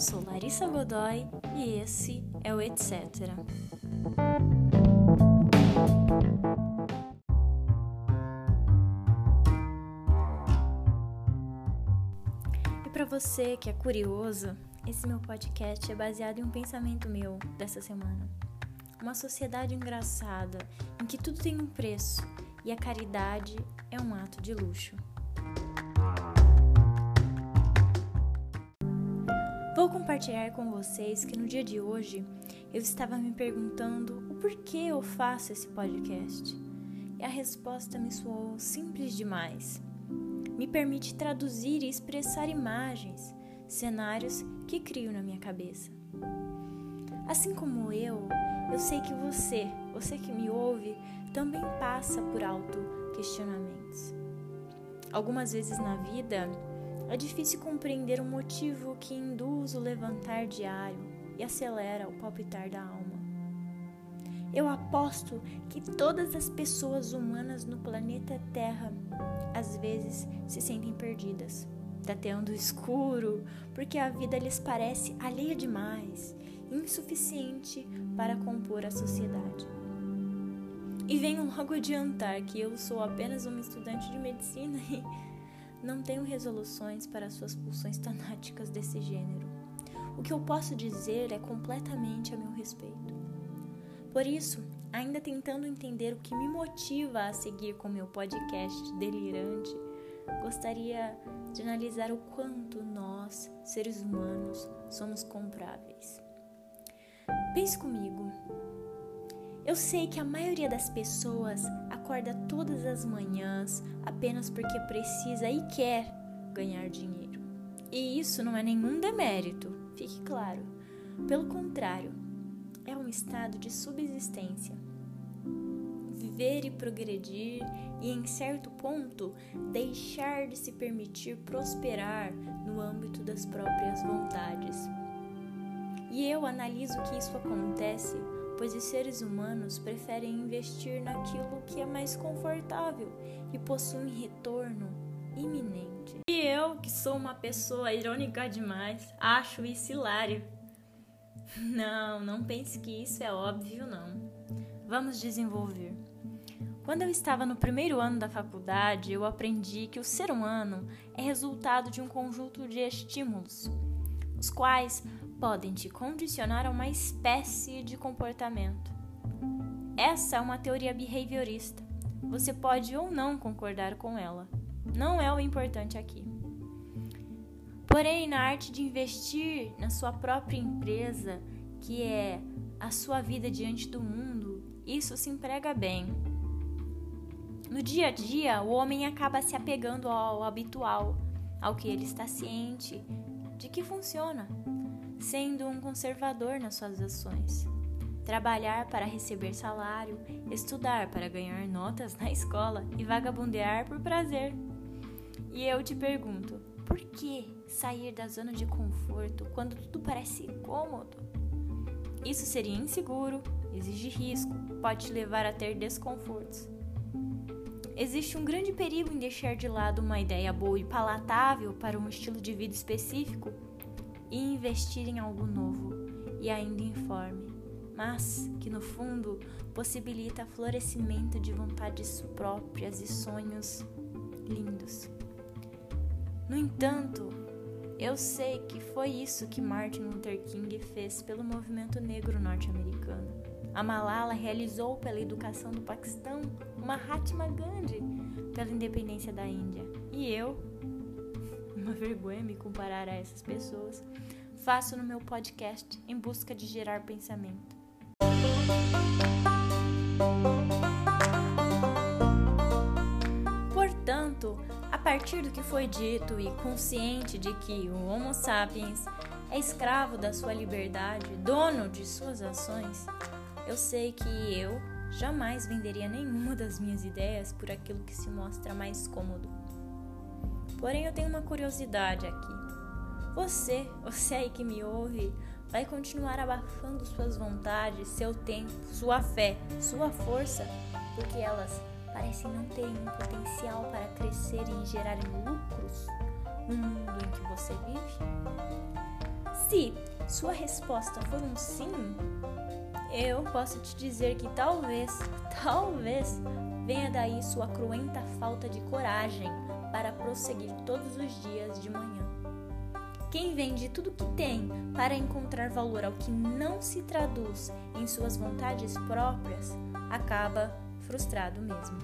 sou Larissa Godoy e esse é o Etc. E para você que é curioso, esse meu podcast é baseado em um pensamento meu dessa semana. Uma sociedade engraçada em que tudo tem um preço e a caridade é um ato de luxo. Vou compartilhar com vocês que no dia de hoje eu estava me perguntando o porquê eu faço esse podcast. E a resposta me soou simples demais. Me permite traduzir e expressar imagens, cenários que crio na minha cabeça. Assim como eu, eu sei que você, você que me ouve, também passa por auto-questionamentos. Algumas vezes na vida, é difícil compreender o motivo que induz o levantar diário e acelera o palpitar da alma. Eu aposto que todas as pessoas humanas no planeta Terra às vezes se sentem perdidas, tateando o escuro, porque a vida lhes parece alheia demais, insuficiente para compor a sociedade. E venho logo adiantar que eu sou apenas uma estudante de medicina e não tenho resoluções para suas pulsões tanáticas desse gênero. O que eu posso dizer é completamente a meu respeito. Por isso, ainda tentando entender o que me motiva a seguir com meu podcast delirante, gostaria de analisar o quanto nós, seres humanos, somos compráveis. Pense comigo. Eu sei que a maioria das pessoas acorda todas as manhãs apenas porque precisa e quer ganhar dinheiro. E isso não é nenhum demérito, fique claro. Pelo contrário, é um estado de subsistência. Viver e progredir e, em certo ponto, deixar de se permitir prosperar no âmbito das próprias vontades. E eu analiso que isso acontece pois os seres humanos preferem investir naquilo que é mais confortável e possui retorno iminente. E eu, que sou uma pessoa irônica demais, acho isso hilário. Não, não pense que isso é óbvio, não. Vamos desenvolver. Quando eu estava no primeiro ano da faculdade, eu aprendi que o ser humano é resultado de um conjunto de estímulos, os quais podem te condicionar a uma espécie de comportamento. Essa é uma teoria behaviorista. Você pode ou não concordar com ela. Não é o importante aqui. Porém, na arte de investir na sua própria empresa, que é a sua vida diante do mundo, isso se emprega bem. No dia a dia, o homem acaba se apegando ao habitual, ao que ele está ciente de que funciona sendo um conservador nas suas ações. Trabalhar para receber salário, estudar para ganhar notas na escola e vagabundear por prazer. E eu te pergunto, por que sair da zona de conforto quando tudo parece cômodo? Isso seria inseguro, exige risco, pode te levar a ter desconfortos. Existe um grande perigo em deixar de lado uma ideia boa e palatável para um estilo de vida específico e investir em algo novo e ainda informe, mas que no fundo possibilita florescimento de vontades próprias e sonhos lindos. No entanto, eu sei que foi isso que Martin Luther King fez pelo movimento negro norte-americano. A Malala realizou pela educação do Paquistão, Mahatma Gandhi pela independência da Índia. E eu, uma vergonha me comparar a essas pessoas, faço no meu podcast em busca de gerar pensamento. Portanto, a partir do que foi dito e consciente de que o Homo sapiens é escravo da sua liberdade, dono de suas ações, eu sei que eu jamais venderia nenhuma das minhas ideias por aquilo que se mostra mais cômodo. Porém, eu tenho uma curiosidade aqui. Você, você aí que me ouve, vai continuar abafando suas vontades, seu tempo, sua fé, sua força, porque elas parecem não ter um potencial para crescer e gerarem lucros no mundo em que você vive? Se sua resposta for um sim, eu posso te dizer que talvez, talvez venha daí sua cruenta falta de coragem para prosseguir todos os dias de manhã. Quem vende tudo que tem para encontrar valor ao que não se traduz em suas vontades próprias acaba frustrado mesmo.